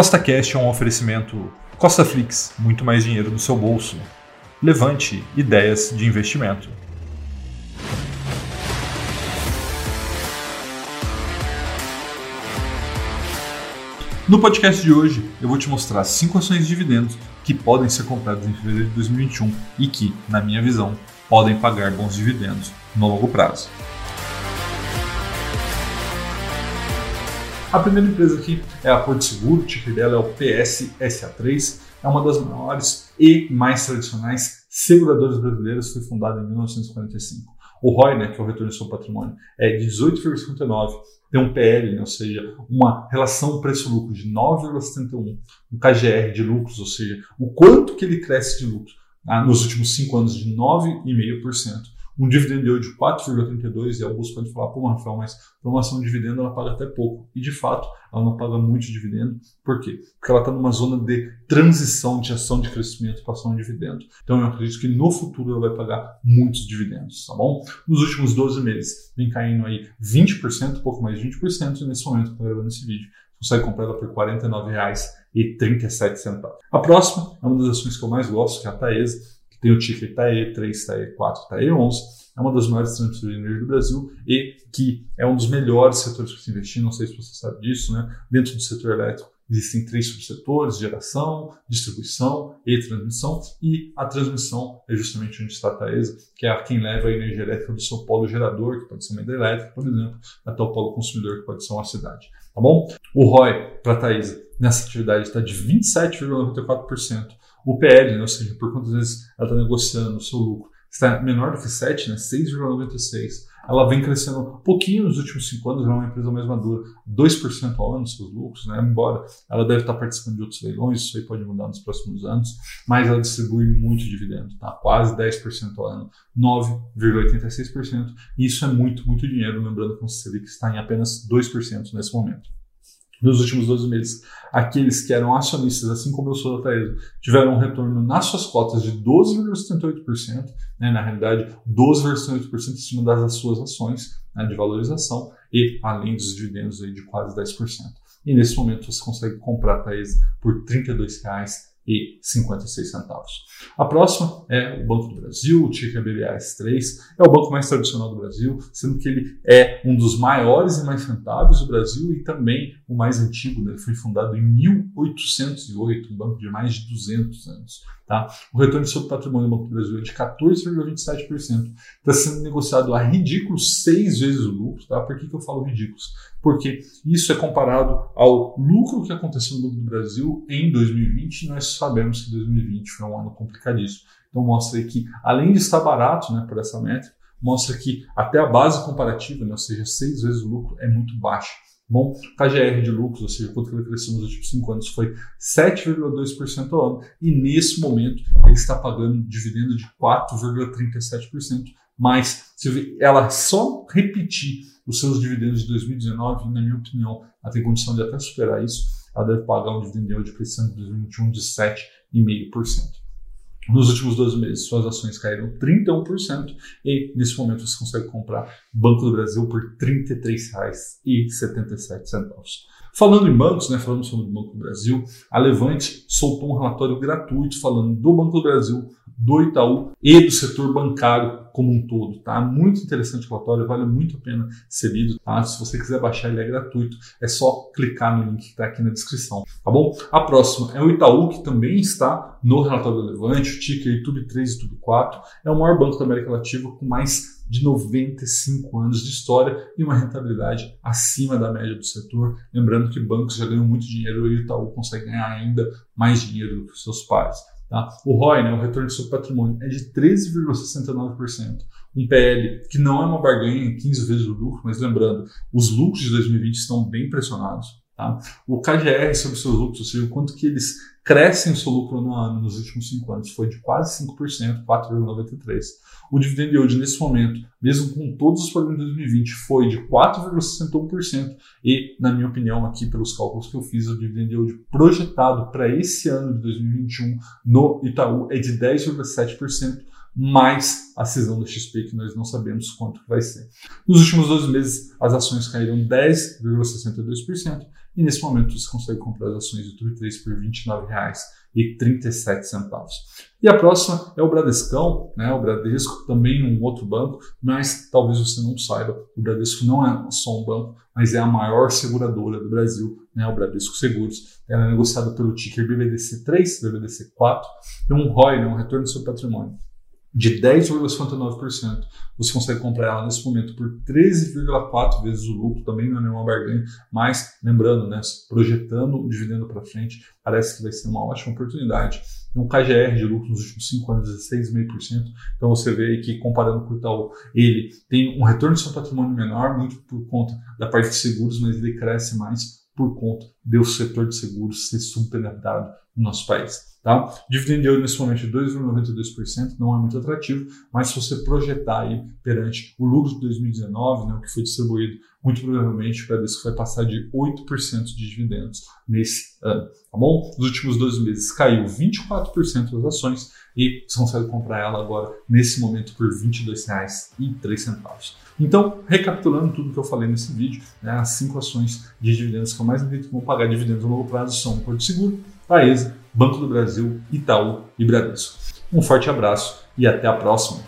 Costa Cash é um oferecimento Costa Flix, muito mais dinheiro no seu bolso. Levante ideias de investimento. No podcast de hoje, eu vou te mostrar cinco ações de dividendos que podem ser compradas em fevereiro de 2021 e que, na minha visão, podem pagar bons dividendos no longo prazo. A primeira empresa aqui é a Porto Seguro, o ticker dela é o PSSA3, é uma das maiores e mais tradicionais seguradoras brasileiras, foi fundada em 1945. O ROI, né, que é o retorno do seu patrimônio, é 18,59, tem um PL, né, ou seja, uma relação preço-lucro de 9,71, um KGR de lucros, ou seja, o quanto que ele cresce de lucro ah, nos últimos cinco anos de 9,5% um dividend yield de 4,32 e alguns podem falar, pô, Rafael, mas para uma ação de dividendo ela paga até pouco. E de fato, ela não paga muito dividendo. Por quê? Porque ela está numa zona de transição de ação de crescimento para ação de dividendo. Então eu acredito que no futuro ela vai pagar muitos dividendos, tá bom? Nos últimos 12 meses vem caindo aí 20%, pouco mais de 20%, e nesse momento estou gravando esse vídeo, consegue comprar ela por R$ 49,37. A próxima é uma das ações que eu mais gosto, que é a Taesa tem o ticker TAE 3, TAE 4, TAE 11. É uma das maiores transmissões de energia do Brasil e que é um dos melhores setores para se investir. Não sei se você sabe disso, né? Dentro do setor elétrico existem três subsetores: geração, distribuição e transmissão. E a transmissão é justamente onde está a Taesa, que é quem leva a energia elétrica do seu polo gerador, que pode ser uma hidrelétrica, por exemplo, até o polo consumidor, que pode ser uma cidade. Tá bom? O ROI para a Taesa nessa atividade está de 27,94%. O PL, né, ou seja, por quantas vezes ela está negociando o seu lucro, está menor do que 7, né, 6,96. Ela vem crescendo um pouquinho nos últimos 5 anos, é uma empresa mais madura, 2% ao ano seus lucros, né, embora ela deve estar participando de outros leilões, isso aí pode mudar nos próximos anos, mas ela distribui muito dividendo, tá? quase 10% ao ano, 9,86%, e isso é muito, muito dinheiro, lembrando que o Selic está em apenas 2% nesse momento nos últimos 12 meses, aqueles que eram acionistas, assim como eu sou da Taesa, tiveram um retorno nas suas cotas de 12,78%, né, na realidade 12,78% em cima das suas ações né, de valorização e além dos dividendos aí de quase 10%. E nesse momento você consegue comprar a Taesa por R$ 32,00 e 56 centavos. A próxima é o Banco do Brasil, o ticker BBAS3, é o banco mais tradicional do Brasil, sendo que ele é um dos maiores e mais rentáveis do Brasil e também o mais antigo, né? ele foi fundado em 1808, um banco de mais de 200 anos. Tá? O retorno sobre patrimônio do Banco do Brasil é de 14,27%, está sendo negociado a ridículos seis vezes o lucro. Tá? Por que, que eu falo ridículos? Porque isso é comparado ao lucro que aconteceu no Banco do Brasil em 2020 e nós sabemos que 2020 foi um ano complicadíssimo. Então mostra que, além de estar barato né, por essa métrica, mostra que até a base comparativa, né, ou seja, seis vezes o lucro, é muito baixa. Bom, KGR de lucros, ou seja, quanto ele cresceu nos últimos cinco anos, foi 7,2% ao ano. E nesse momento ele está pagando dividendo de 4,37%. Mas se ela só repetir os seus dividendos de 2019, na minha opinião, ela tem condição de até superar isso. Ela deve pagar um dividendo de crescimento de 2021 de 7,5%. Nos últimos 12 meses, suas ações caíram 31% e, nesse momento, você consegue comprar Banco do Brasil por R$ 33,77. Falando em bancos, né, falando sobre o Banco do Brasil, a Levante soltou um relatório gratuito falando do Banco do Brasil, do Itaú e do setor bancário como um todo. Tá? Muito interessante o relatório, vale muito a pena ser lido. Tá? Se você quiser baixar, ele é gratuito. É só clicar no link que está aqui na descrição. Tá bom? A próxima é o Itaú, que também está no relatório do Levante, o ticker YouTube 3 e YouTube 4. É o maior banco da América Latina com mais de 95 anos de história e uma rentabilidade acima da média do setor. Lembrando que bancos já ganham muito dinheiro e o Itaú consegue ganhar ainda mais dinheiro do que os seus pares. Tá? O ROI, né, o retorno sobre patrimônio, é de 13,69%. Um PL que não é uma barganha, 15 vezes o lucro, mas lembrando, os lucros de 2020 estão bem pressionados. Tá? O KGR sobre seus lucros, ou seja, o quanto que eles crescem o seu lucro no ano nos últimos 5 anos, foi de quase 5%, 4,93%. O dividend yield nesse momento, mesmo com todos os problemas de 2020, foi de 4,61% e, na minha opinião, aqui pelos cálculos que eu fiz, o dividend yield projetado para esse ano de 2021 no Itaú é de 10,7%, mais a cisão do XP, que nós não sabemos quanto vai ser. Nos últimos 12 meses, as ações caíram 10,62% e nesse momento você consegue comprar as ações do Tube3 por R$ 29,37. E a próxima é o Bradescão, né? o Bradesco, também um outro banco, mas talvez você não saiba, o Bradesco não é só um banco, mas é a maior seguradora do Brasil, né? o Bradesco Seguros. Ela é negociada pelo ticker BBDC3, BBDC4, tem um ROI, né? um retorno do seu patrimônio, de 10,59%. Você consegue comprar ela nesse momento por 13,4 vezes o lucro, também não é nenhuma barganha, mas lembrando, né, projetando o dividendo para frente, parece que vai ser uma ótima oportunidade. Tem um KGR de lucro nos últimos 5 anos, 16,5%. Então você vê que comparando com o Itaú, ele tem um retorno do seu patrimônio menor, muito por conta da parte de seguros, mas ele cresce mais por conta do setor de seguros ser subpenetrado no nosso país. Tá? Dividend yield nesse momento de 2,92%, não é muito atrativo, mas se você projetar aí perante o lucro de 2019, né, o que foi distribuído, muito provavelmente o Bradesco vai passar de 8% de dividendos nesse ano. Tá bom? Nos últimos 12 meses caiu 24% das ações e você consegue comprar ela agora, nesse momento, por R$ 22,03. Então, recapitulando tudo que eu falei nesse vídeo, né, as cinco ações de dividendos que eu mais acredito que vão pagar dividendos no longo prazo são Porto Seguro, Taesa, Banco do Brasil, Itaú e Bradesco. Um forte abraço e até a próxima!